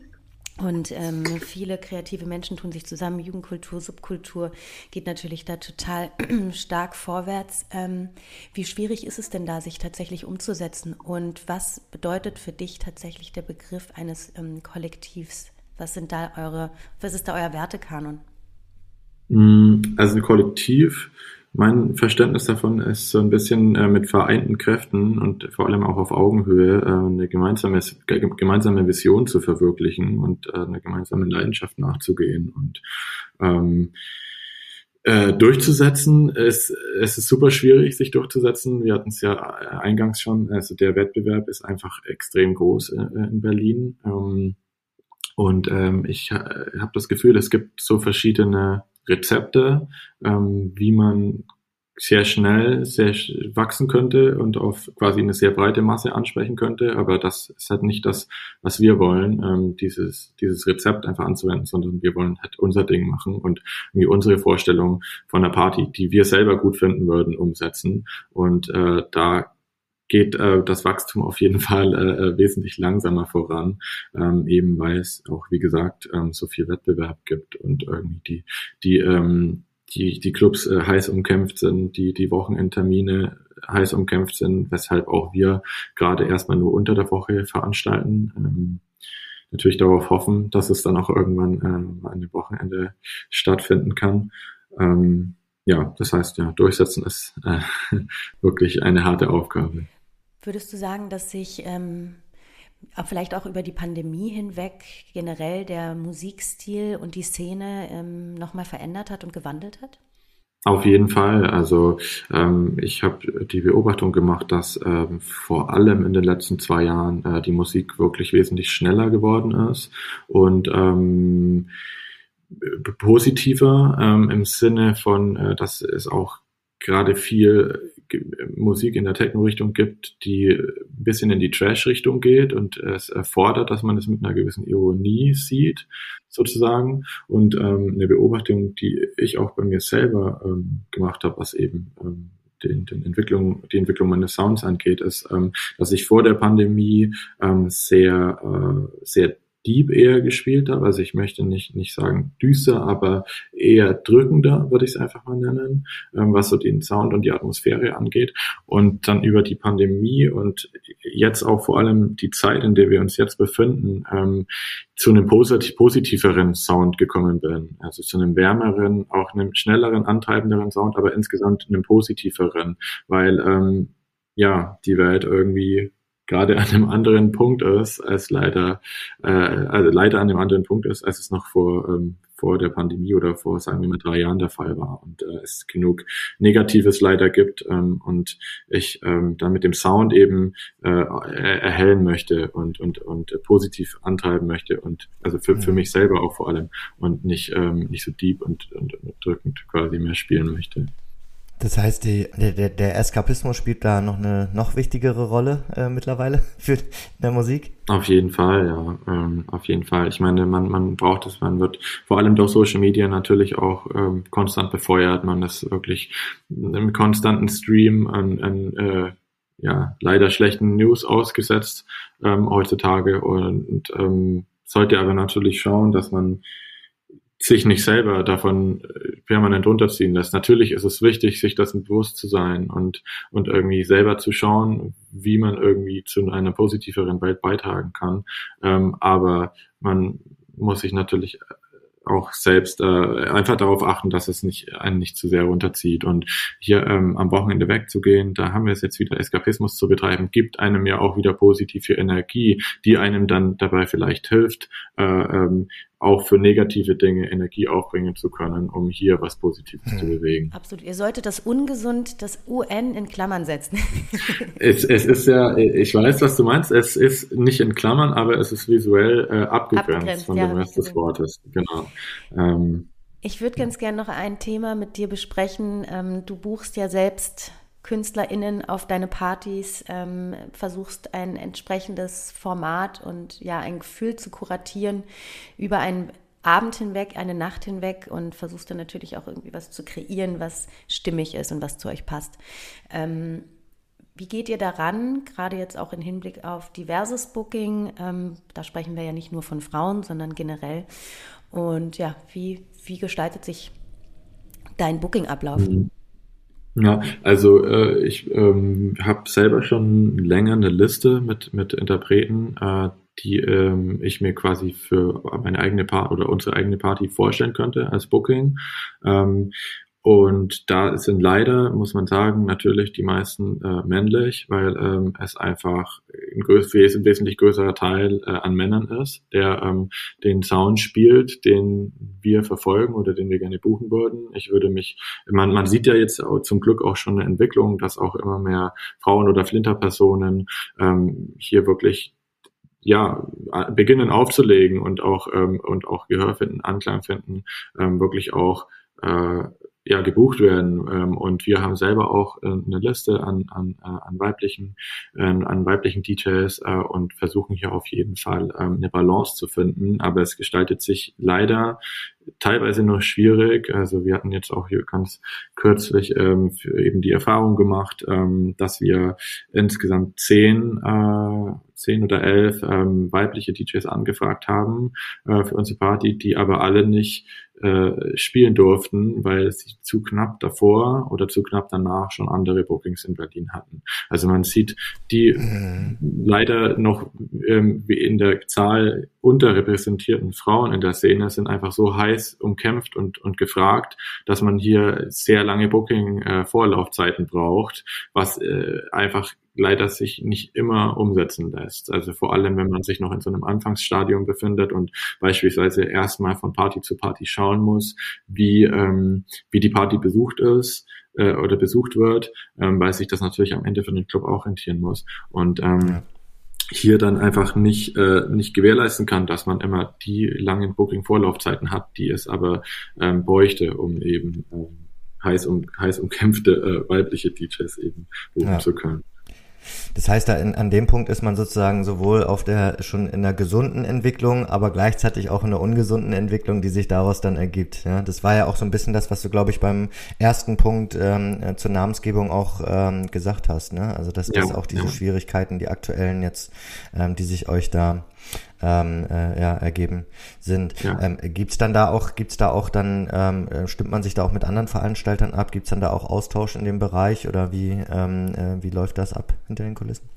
Und ähm, viele kreative Menschen tun sich zusammen. Jugendkultur, Subkultur geht natürlich da total stark vorwärts. Ähm, wie schwierig ist es denn da, sich tatsächlich umzusetzen? Und was bedeutet für dich tatsächlich der Begriff eines ähm, Kollektivs? Was sind da eure, was ist da euer Wertekanon? Mm, also ein Kollektiv mein Verständnis davon ist so ein bisschen äh, mit vereinten Kräften und vor allem auch auf Augenhöhe äh, eine gemeinsame, gemeinsame Vision zu verwirklichen und äh, eine gemeinsame Leidenschaft nachzugehen und ähm, äh, durchzusetzen. Es, es ist super schwierig, sich durchzusetzen. Wir hatten es ja eingangs schon. Also der Wettbewerb ist einfach extrem groß in, äh, in Berlin. Ähm, und ähm, ich äh, habe das Gefühl, es gibt so verschiedene Rezepte, ähm, wie man sehr schnell sehr wachsen könnte und auf quasi eine sehr breite Masse ansprechen könnte. Aber das ist halt nicht das, was wir wollen, ähm, dieses, dieses Rezept einfach anzuwenden, sondern wir wollen halt unser Ding machen und irgendwie unsere Vorstellung von der Party, die wir selber gut finden würden, umsetzen. Und äh, da geht äh, das Wachstum auf jeden Fall äh, äh, wesentlich langsamer voran, ähm, eben weil es auch, wie gesagt, ähm, so viel Wettbewerb gibt und irgendwie die, die ähm, die, die Clubs äh, heiß umkämpft sind, die, die Wochenendtermine heiß umkämpft sind, weshalb auch wir gerade erstmal nur unter der Woche veranstalten. Ähm, natürlich darauf hoffen, dass es dann auch irgendwann ähm, an dem Wochenende stattfinden kann. Ähm, ja, das heißt ja, durchsetzen ist äh, wirklich eine harte Aufgabe. Würdest du sagen, dass sich ähm, vielleicht auch über die Pandemie hinweg generell der Musikstil und die Szene ähm, nochmal verändert hat und gewandelt hat? Auf jeden Fall. Also ähm, ich habe die Beobachtung gemacht, dass ähm, vor allem in den letzten zwei Jahren äh, die Musik wirklich wesentlich schneller geworden ist und ähm, positiver ähm, im Sinne von, äh, dass es auch gerade viel Musik in der Techno-Richtung gibt, die ein bisschen in die Trash-Richtung geht und es erfordert, dass man es mit einer gewissen Ironie sieht, sozusagen. Und ähm, eine Beobachtung, die ich auch bei mir selber ähm, gemacht habe, was eben ähm, den, den Entwicklung, die Entwicklung meines Sounds angeht, ist, ähm, dass ich vor der Pandemie ähm, sehr, äh, sehr Deep eher gespielt habe. Also ich möchte nicht, nicht sagen düster, aber eher drückender, würde ich es einfach mal nennen, ähm, was so den Sound und die Atmosphäre angeht. Und dann über die Pandemie und jetzt auch vor allem die Zeit, in der wir uns jetzt befinden, ähm, zu einem posit positiveren Sound gekommen bin. Also zu einem wärmeren, auch einem schnelleren, antreibenderen Sound, aber insgesamt einem positiveren, weil ähm, ja, die Welt irgendwie gerade an einem anderen Punkt ist, als leider, äh, also leider an einem anderen Punkt ist, als es noch vor, ähm, vor der Pandemie oder vor, sagen wir mal, drei Jahren der Fall war und äh, es genug Negatives leider gibt ähm, und ich ähm, dann mit dem Sound eben äh, erhellen möchte und, und, und positiv antreiben möchte und also für, für mich selber auch vor allem und nicht, ähm, nicht so deep und, und, und drückend quasi mehr spielen möchte. Das heißt, die, der, der Eskapismus spielt da noch eine noch wichtigere Rolle äh, mittlerweile für der Musik? Auf jeden Fall, ja, ähm, auf jeden Fall. Ich meine, man, man braucht es, man wird vor allem durch Social Media natürlich auch ähm, konstant befeuert. Man ist wirklich im konstanten Stream an, an äh, ja, leider schlechten News ausgesetzt ähm, heutzutage und ähm, sollte aber natürlich schauen, dass man sich nicht selber davon äh, permanent runterziehen lässt. Natürlich ist es wichtig, sich das bewusst zu sein und, und irgendwie selber zu schauen, wie man irgendwie zu einer positiveren Welt beitragen kann. Ähm, aber man muss sich natürlich auch selbst äh, einfach darauf achten, dass es nicht einen nicht zu sehr runterzieht. Und hier ähm, am Wochenende wegzugehen, da haben wir es jetzt wieder Eskapismus zu betreiben, gibt einem ja auch wieder positive Energie, die einem dann dabei vielleicht hilft, äh, ähm, auch für negative Dinge Energie aufbringen zu können, um hier was Positives hm. zu bewegen. Absolut. Ihr solltet das ungesund, das UN in Klammern setzen. es, es ist ja, ich weiß, was du meinst. Es ist nicht in Klammern, aber es ist visuell äh, abgegrenzt, abgegrenzt, von ja, dem Rest des Wortes. Genau. Ähm, ich würde ganz gerne noch ein Thema mit dir besprechen. Ähm, du buchst ja selbst KünstlerInnen auf deine Partys, ähm, versuchst ein entsprechendes Format und ja, ein Gefühl zu kuratieren über einen Abend hinweg, eine Nacht hinweg und versuchst dann natürlich auch irgendwie was zu kreieren, was stimmig ist und was zu euch passt. Ähm, wie geht ihr daran, gerade jetzt auch im Hinblick auf diverses Booking? Ähm, da sprechen wir ja nicht nur von Frauen, sondern generell. Und ja, wie, wie gestaltet sich dein Booking-Ablauf? Mhm. Ja, also äh, ich ähm, habe selber schon länger eine Liste mit, mit Interpreten, äh, die ähm, ich mir quasi für meine eigene Party oder unsere eigene Party vorstellen könnte als Booking. Ähm, und da sind leider, muss man sagen, natürlich die meisten äh, männlich, weil ähm, es einfach ein, größ ein wesentlich größerer Teil äh, an Männern ist, der ähm, den Sound spielt, den wir verfolgen oder den wir gerne buchen würden. Ich würde mich, man, man sieht ja jetzt auch zum Glück auch schon eine Entwicklung, dass auch immer mehr Frauen oder Flinterpersonen ähm, hier wirklich ja, beginnen aufzulegen und auch ähm, und auch Gehör finden, Anklang finden, ähm, wirklich auch äh, ja, gebucht werden. Ähm, und wir haben selber auch äh, eine Liste an, an, an weiblichen, äh, an weiblichen DJs äh, und versuchen hier auf jeden Fall ähm, eine Balance zu finden. Aber es gestaltet sich leider teilweise nur schwierig. Also wir hatten jetzt auch hier ganz kürzlich ähm, eben die Erfahrung gemacht, ähm, dass wir insgesamt zehn äh, zehn oder elf ähm, weibliche DJs angefragt haben äh, für unsere Party, die aber alle nicht äh, spielen durften, weil sie zu knapp davor oder zu knapp danach schon andere Bookings in Berlin hatten. Also man sieht die mhm. leider noch ähm, in der Zahl unterrepräsentierten Frauen in der Szene sind einfach so heiß umkämpft und, und gefragt, dass man hier sehr lange Booking-Vorlaufzeiten äh, braucht, was äh, einfach leider sich nicht immer umsetzen lässt. Also vor allem, wenn man sich noch in so einem Anfangsstadium befindet und beispielsweise erstmal von Party zu Party schauen muss, wie, ähm, wie die Party besucht ist äh, oder besucht wird, ähm, weil sich das natürlich am Ende für den Club auch rentieren muss. Und ähm, hier dann einfach nicht, äh, nicht gewährleisten kann, dass man immer die langen Booking-Vorlaufzeiten hat, die es aber ähm, bräuchte, um eben ähm, heiß, um, heiß umkämpfte äh, weibliche DJs eben buchen ja. zu können. Das heißt, da in, an dem Punkt ist man sozusagen sowohl auf der schon in der gesunden Entwicklung, aber gleichzeitig auch in der ungesunden Entwicklung, die sich daraus dann ergibt. Ja, das war ja auch so ein bisschen das, was du, glaube ich, beim ersten Punkt ähm, äh, zur Namensgebung auch ähm, gesagt hast. Ne? Also dass das ja, auch diese ja. Schwierigkeiten, die aktuellen jetzt, ähm, die sich euch da ähm, äh, ja, ergeben sind. Ja. Ähm, gibt's dann da auch, gibt's da auch dann, ähm, äh, stimmt man sich da auch mit anderen Veranstaltern ab? Gibt's dann da auch Austausch in dem Bereich oder wie, ähm, äh, wie läuft das ab hinter den Kulissen?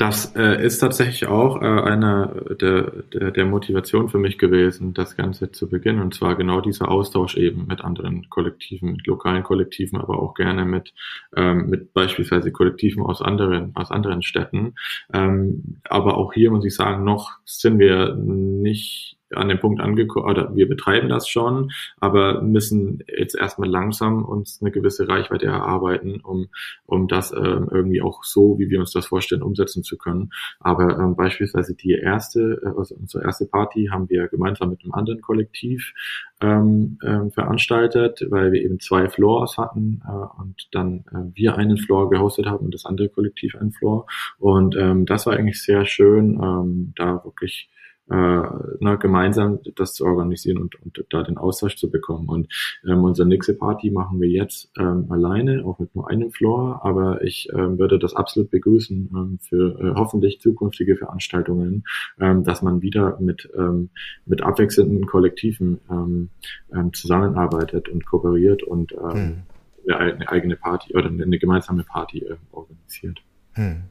Das äh, ist tatsächlich auch äh, eine der, der, der Motivation für mich gewesen, das Ganze zu beginnen. Und zwar genau dieser Austausch eben mit anderen Kollektiven, mit lokalen Kollektiven, aber auch gerne mit, ähm, mit beispielsweise Kollektiven aus anderen, aus anderen Städten. Ähm, aber auch hier muss ich sagen, noch sind wir nicht an dem Punkt angekommen, oder wir betreiben das schon, aber müssen jetzt erstmal langsam uns eine gewisse Reichweite erarbeiten, um, um das ähm, irgendwie auch so, wie wir uns das vorstellen, umsetzen zu können. Aber ähm, beispielsweise die erste, äh, also unsere erste Party haben wir gemeinsam mit einem anderen Kollektiv ähm, ähm, veranstaltet, weil wir eben zwei Floors hatten äh, und dann äh, wir einen Floor gehostet haben und das andere Kollektiv einen Floor. Und ähm, das war eigentlich sehr schön, ähm, da wirklich äh, na, gemeinsam das zu organisieren und, und da den Austausch zu bekommen. Und ähm, unsere nächste Party machen wir jetzt ähm, alleine, auch mit nur einem Floor, aber ich ähm, würde das absolut begrüßen ähm, für äh, hoffentlich zukünftige Veranstaltungen, ähm, dass man wieder mit, ähm, mit abwechselnden Kollektiven ähm, ähm, zusammenarbeitet und kooperiert und ähm, mhm. eine eigene Party oder eine gemeinsame Party äh, organisiert. Hm.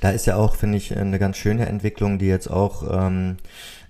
Da ist ja auch, finde ich, eine ganz schöne Entwicklung, die jetzt auch ähm,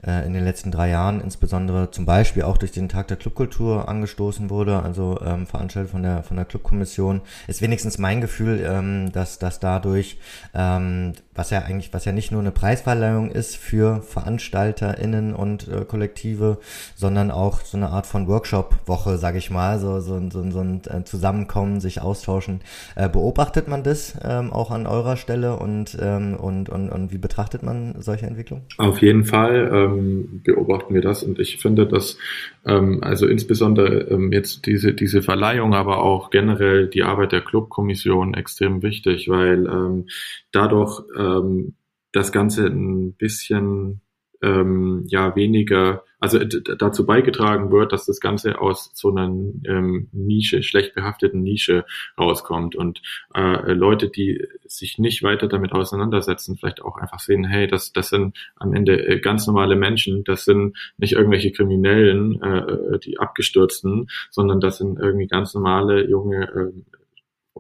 äh, in den letzten drei Jahren insbesondere zum Beispiel auch durch den Tag der Clubkultur angestoßen wurde, also ähm, veranstaltet von der von der Clubkommission, ist wenigstens mein Gefühl, ähm, dass dass dadurch ähm, was ja eigentlich, was ja nicht nur eine Preisverleihung ist für VeranstalterInnen und äh, Kollektive, sondern auch so eine Art von Workshop-Woche, sage ich mal, so, so, so, so ein äh, Zusammenkommen, sich austauschen. Äh, beobachtet man das ähm, auch an eurer Stelle und, ähm, und, und, und wie betrachtet man solche Entwicklungen? Auf jeden Fall ähm, beobachten wir das und ich finde, dass ähm, also insbesondere ähm, jetzt diese, diese Verleihung, aber auch generell die Arbeit der Clubkommission extrem wichtig, weil ähm, dadurch ähm, das Ganze ein bisschen ähm, ja weniger, also dazu beigetragen wird, dass das Ganze aus so einer ähm, Nische, schlecht behafteten Nische rauskommt. Und äh, Leute, die sich nicht weiter damit auseinandersetzen, vielleicht auch einfach sehen, hey, das, das sind am Ende äh, ganz normale Menschen, das sind nicht irgendwelche Kriminellen, äh, die abgestürzten, sondern das sind irgendwie ganz normale junge äh,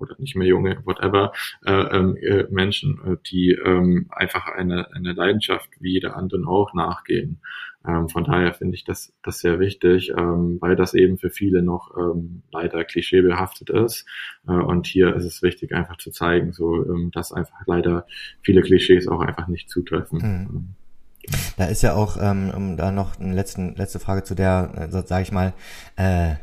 oder nicht mehr junge, whatever, äh, ähm, äh, Menschen, äh, die ähm, einfach eine, eine Leidenschaft wie jeder anderen auch nachgehen. Ähm, von daher finde ich das, das sehr wichtig, ähm, weil das eben für viele noch ähm, leider klischeebehaftet ist. Äh, und hier ist es wichtig, einfach zu zeigen, so ähm, dass einfach leider viele Klischees auch einfach nicht zutreffen. Mhm. Da ist ja auch, ähm, um da noch eine letzten, letzte Frage zu der, äh, sage ich mal, äh,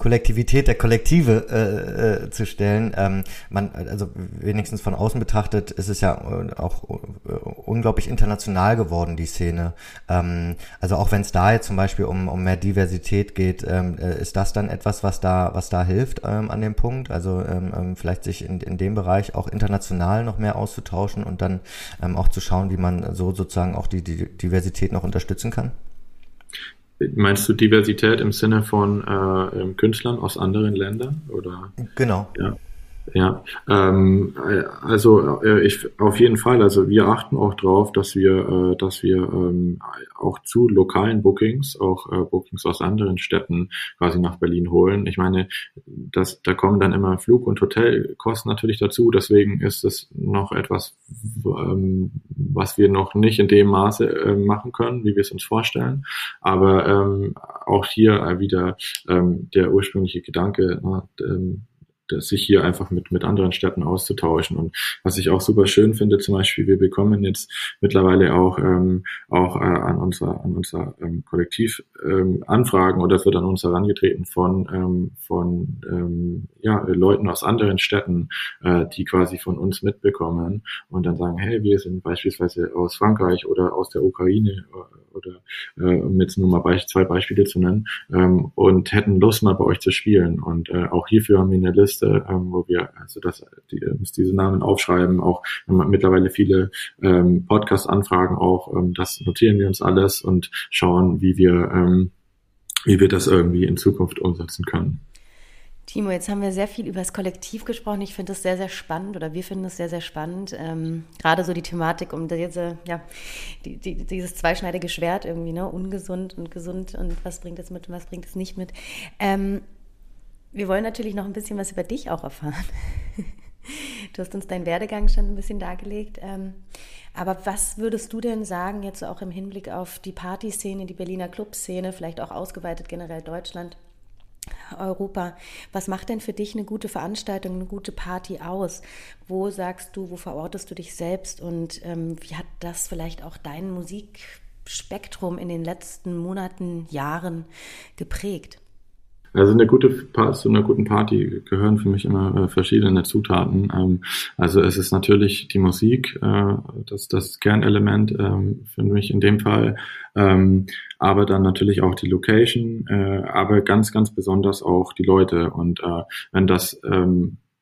Kollektivität der Kollektive äh, äh, zu stellen. Ähm, man, also wenigstens von außen betrachtet, ist es ja äh, auch äh, unglaublich international geworden, die Szene. Ähm, also auch wenn es da jetzt zum Beispiel um, um mehr Diversität geht, ähm, äh, ist das dann etwas, was da, was da hilft ähm, an dem Punkt? Also ähm, ähm, vielleicht sich in, in dem Bereich auch international noch mehr auszutauschen und dann ähm, auch zu schauen, wie man so sozusagen auch die, die Diversität noch unterstützen kann? Meinst du Diversität im Sinne von äh, Künstlern aus anderen Ländern? Oder? Genau. Ja. Ja, ähm, also äh, ich auf jeden Fall. Also wir achten auch drauf, dass wir, äh, dass wir ähm, auch zu lokalen Bookings, auch äh, Bookings aus anderen Städten quasi nach Berlin holen. Ich meine, das, da kommen dann immer Flug- und Hotelkosten natürlich dazu. Deswegen ist es noch etwas, ähm, was wir noch nicht in dem Maße äh, machen können, wie wir es uns vorstellen. Aber ähm, auch hier wieder ähm, der ursprüngliche Gedanke, äh, ähm, sich hier einfach mit, mit anderen Städten auszutauschen. Und was ich auch super schön finde, zum Beispiel, wir bekommen jetzt mittlerweile auch, ähm, auch äh, an unser, an unser ähm, Kollektiv ähm, Anfragen oder es wird an uns herangetreten von, ähm, von ähm, ja, Leuten aus anderen Städten, äh, die quasi von uns mitbekommen und dann sagen, hey, wir sind beispielsweise aus Frankreich oder aus der Ukraine äh, oder äh, um jetzt nur mal Be zwei Beispiele zu nennen ähm, und hätten Lust mal bei euch zu spielen. Und äh, auch hierfür haben wir eine Liste, ähm, wo wir also das, die, diese Namen aufschreiben, auch mittlerweile viele ähm, Podcast-Anfragen auch, ähm, das notieren wir uns alles und schauen, wie wir ähm, wie wir das irgendwie in Zukunft umsetzen können. Timo, jetzt haben wir sehr viel über das Kollektiv gesprochen. Ich finde das sehr, sehr spannend oder wir finden es sehr, sehr spannend. Ähm, gerade so die Thematik um diese, ja, die, die, dieses zweischneidige Schwert irgendwie, ne? Ungesund und gesund und was bringt es mit und was bringt es nicht mit. Ähm, wir wollen natürlich noch ein bisschen was über dich auch erfahren. du hast uns deinen Werdegang schon ein bisschen dargelegt. Ähm, aber was würdest du denn sagen, jetzt auch im Hinblick auf die Partyszene, die Berliner Clubszene, vielleicht auch ausgeweitet generell Deutschland? Europa. Was macht denn für dich eine gute Veranstaltung, eine gute Party aus? Wo sagst du, wo verortest du dich selbst und ähm, wie hat das vielleicht auch dein Musikspektrum in den letzten Monaten, Jahren geprägt? Also eine gute zu einer guten Party gehören für mich immer äh, verschiedene Zutaten. Ähm, also es ist natürlich die Musik, äh, das das Kernelement ähm, für mich in dem Fall, ähm, aber dann natürlich auch die Location, äh, aber ganz ganz besonders auch die Leute. Und wenn das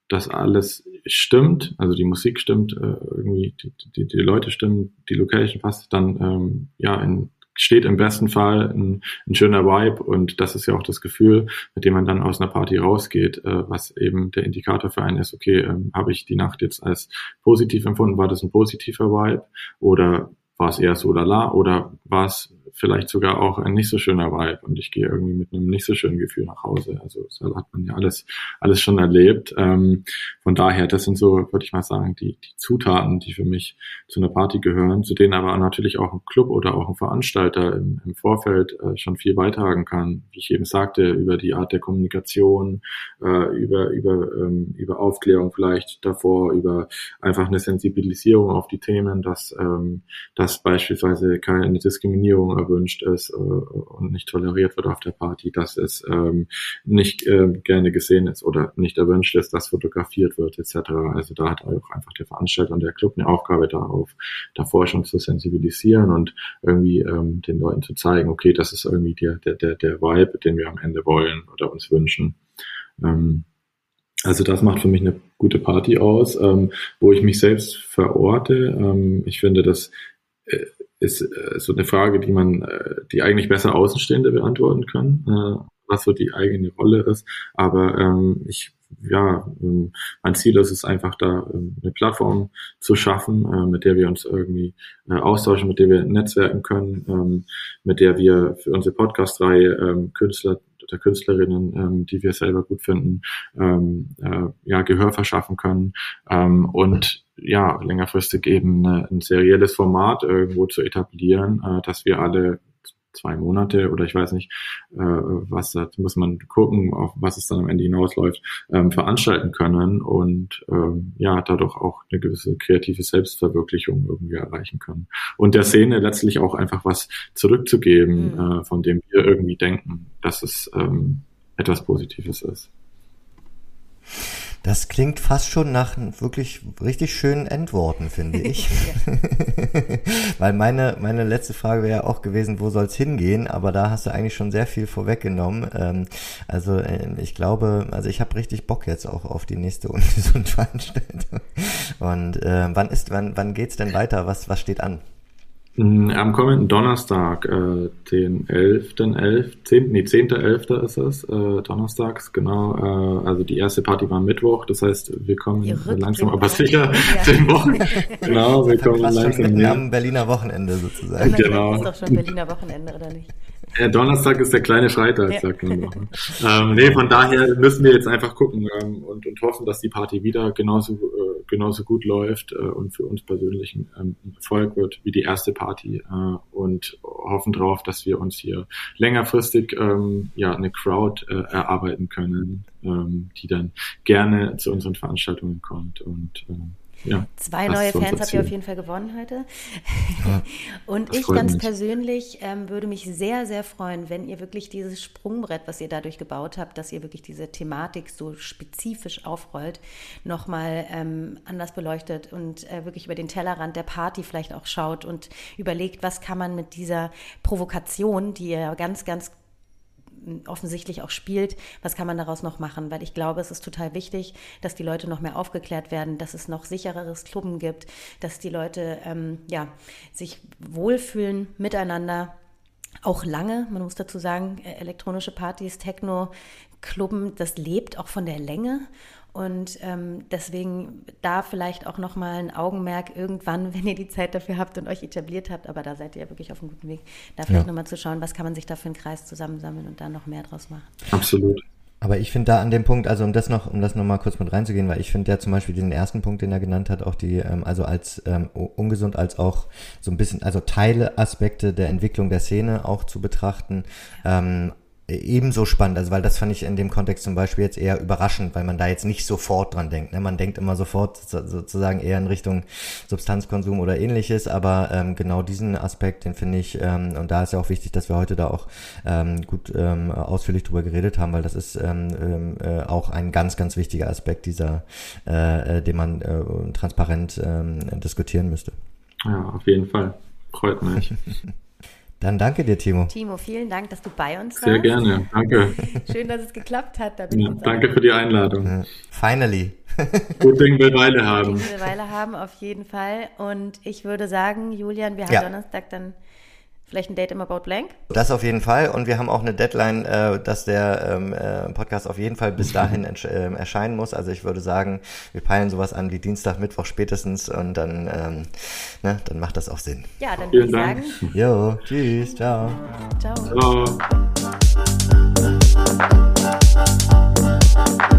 das alles stimmt, also die Musik stimmt, irgendwie die, die, die Leute stimmen, die Location passt, dann ja in steht im besten Fall ein, ein, schöner Vibe und das ist ja auch das Gefühl, mit dem man dann aus einer Party rausgeht, äh, was eben der Indikator für einen ist, okay, ähm, habe ich die Nacht jetzt als positiv empfunden, war das ein positiver Vibe oder war es eher so lala oder war es vielleicht sogar auch ein nicht so schöner Vibe und ich gehe irgendwie mit einem nicht so schönen Gefühl nach Hause. Also das hat man ja alles, alles schon erlebt. Ähm, von daher, das sind so, würde ich mal sagen, die, die Zutaten, die für mich zu einer Party gehören, zu denen aber natürlich auch ein Club oder auch ein Veranstalter im, im Vorfeld äh, schon viel beitragen kann. Wie ich eben sagte, über die Art der Kommunikation, äh, über, über, ähm, über Aufklärung vielleicht davor, über einfach eine Sensibilisierung auf die Themen, dass, ähm, dass beispielsweise keine Diskriminierung erwünscht ist äh, und nicht toleriert wird auf der Party, dass es ähm, nicht äh, gerne gesehen ist oder nicht erwünscht ist, dass fotografiert wird etc. Also da hat auch einfach der Veranstalter und der Club eine Aufgabe darauf, davor schon zu sensibilisieren und irgendwie ähm, den Leuten zu zeigen, okay, das ist irgendwie der, der, der, der Vibe, den wir am Ende wollen oder uns wünschen. Ähm, also das macht für mich eine gute Party aus, ähm, wo ich mich selbst verorte. Ähm, ich finde, dass äh, ist äh, so eine Frage, die man, äh, die eigentlich besser Außenstehende beantworten können, äh, was so die eigene Rolle ist. Aber ähm, ich, ja, ähm, mein Ziel ist es einfach da, ähm, eine Plattform zu schaffen, äh, mit der wir uns irgendwie äh, austauschen, mit der wir netzwerken können, ähm, mit der wir für unsere Podcast-Reihe ähm, Künstler oder Künstlerinnen, ähm, die wir selber gut finden, ähm, äh, ja, Gehör verschaffen können ähm, und ja, längerfristig eben eine, ein serielles Format irgendwo zu etablieren, äh, dass wir alle zwei Monate oder ich weiß nicht, äh, was da muss man gucken, auf was es dann am Ende hinausläuft, ähm, veranstalten können und ähm, ja, dadurch auch eine gewisse kreative Selbstverwirklichung irgendwie erreichen können. Und der Szene letztlich auch einfach was zurückzugeben, mhm. äh, von dem wir irgendwie denken, dass es ähm, etwas Positives ist. Das klingt fast schon nach wirklich richtig schönen Endworten, finde ich. Weil meine, meine letzte Frage wäre ja auch gewesen, wo soll es hingehen? Aber da hast du eigentlich schon sehr viel vorweggenommen. Ähm, also äh, ich glaube, also ich habe richtig Bock jetzt auch auf die nächste Ungesund-Veranstaltung. Und äh, wann ist, wann, wann geht's denn weiter? Was, was steht an? Am kommenden Donnerstag, äh, den 11.11., 11., 10., nee, 10.11. ist es, äh, donnerstags, genau. Äh, also die erste Party war Mittwoch, das heißt, wir kommen langsam, aber sicher ja. den Wochen. genau, wir kommen langsam näher. Am Berliner Wochenende sozusagen. Genau. Das ist doch schon Berliner Wochenende, oder nicht? Ja, Donnerstag ist der kleine Freitag, ja. sagt man noch. Ne? ähm, nee, von daher müssen wir jetzt einfach gucken ähm, und, und hoffen, dass die Party wieder genauso, äh, genauso gut läuft äh, und für uns persönlich ein ähm, Erfolg wird wie die erste Party äh, und hoffen drauf, dass wir uns hier längerfristig ähm, ja eine Crowd äh, erarbeiten können, ähm, die dann gerne zu unseren Veranstaltungen kommt und ähm, ja, Zwei neue Fans habt ihr auf jeden Fall gewonnen heute. Ja, und ich ganz mich. persönlich ähm, würde mich sehr, sehr freuen, wenn ihr wirklich dieses Sprungbrett, was ihr dadurch gebaut habt, dass ihr wirklich diese Thematik so spezifisch aufrollt, nochmal ähm, anders beleuchtet und äh, wirklich über den Tellerrand der Party vielleicht auch schaut und überlegt, was kann man mit dieser Provokation, die ihr ganz, ganz offensichtlich auch spielt, was kann man daraus noch machen? Weil ich glaube, es ist total wichtig, dass die Leute noch mehr aufgeklärt werden, dass es noch sichereres Klubben gibt, dass die Leute ähm, ja, sich wohlfühlen miteinander. Auch lange, man muss dazu sagen, äh, elektronische Partys, Techno, Klubben, das lebt auch von der Länge. Und ähm, deswegen da vielleicht auch nochmal ein Augenmerk irgendwann, wenn ihr die Zeit dafür habt und euch etabliert habt, aber da seid ihr ja wirklich auf einem guten Weg, da vielleicht ja. nochmal zu schauen, was kann man sich da für einen Kreis zusammensammeln und da noch mehr draus machen. Absolut. Aber ich finde da an dem Punkt, also um das noch, um das nochmal kurz mit reinzugehen, weil ich finde ja zum Beispiel diesen ersten Punkt, den er genannt hat, auch die, ähm, also als ähm, ungesund, als auch so ein bisschen, also Teileaspekte der Entwicklung der Szene auch zu betrachten, ähm, ebenso spannend, also weil das fand ich in dem Kontext zum Beispiel jetzt eher überraschend, weil man da jetzt nicht sofort dran denkt. Ne? Man denkt immer sofort sozusagen eher in Richtung Substanzkonsum oder ähnliches, aber ähm, genau diesen Aspekt, den finde ich, ähm, und da ist ja auch wichtig, dass wir heute da auch ähm, gut ähm, ausführlich drüber geredet haben, weil das ist ähm, ähm äh, auch ein ganz, ganz wichtiger Aspekt dieser, äh, äh, den man äh, transparent ähm, diskutieren müsste. Ja, auf jeden Fall. Freut mich. Dann danke dir, Timo. Timo, vielen Dank, dass du bei uns warst. Sehr gerne, danke. Schön, dass es geklappt hat. Ja, danke für die Einladung. Finally. Gut Ding will Weile haben. Gut Ding will Weile haben, auf jeden Fall. Und ich würde sagen, Julian, wir haben ja. Donnerstag dann Vielleicht ein Date im About Blank? Das auf jeden Fall. Und wir haben auch eine Deadline, äh, dass der ähm, äh, Podcast auf jeden Fall bis dahin äh, erscheinen muss. Also ich würde sagen, wir peilen sowas an wie Dienstag, Mittwoch spätestens und dann, ähm, ne, dann macht das auch Sinn. Ja, dann würde ich sagen. Jo, tschüss, ciao. Ciao. ciao.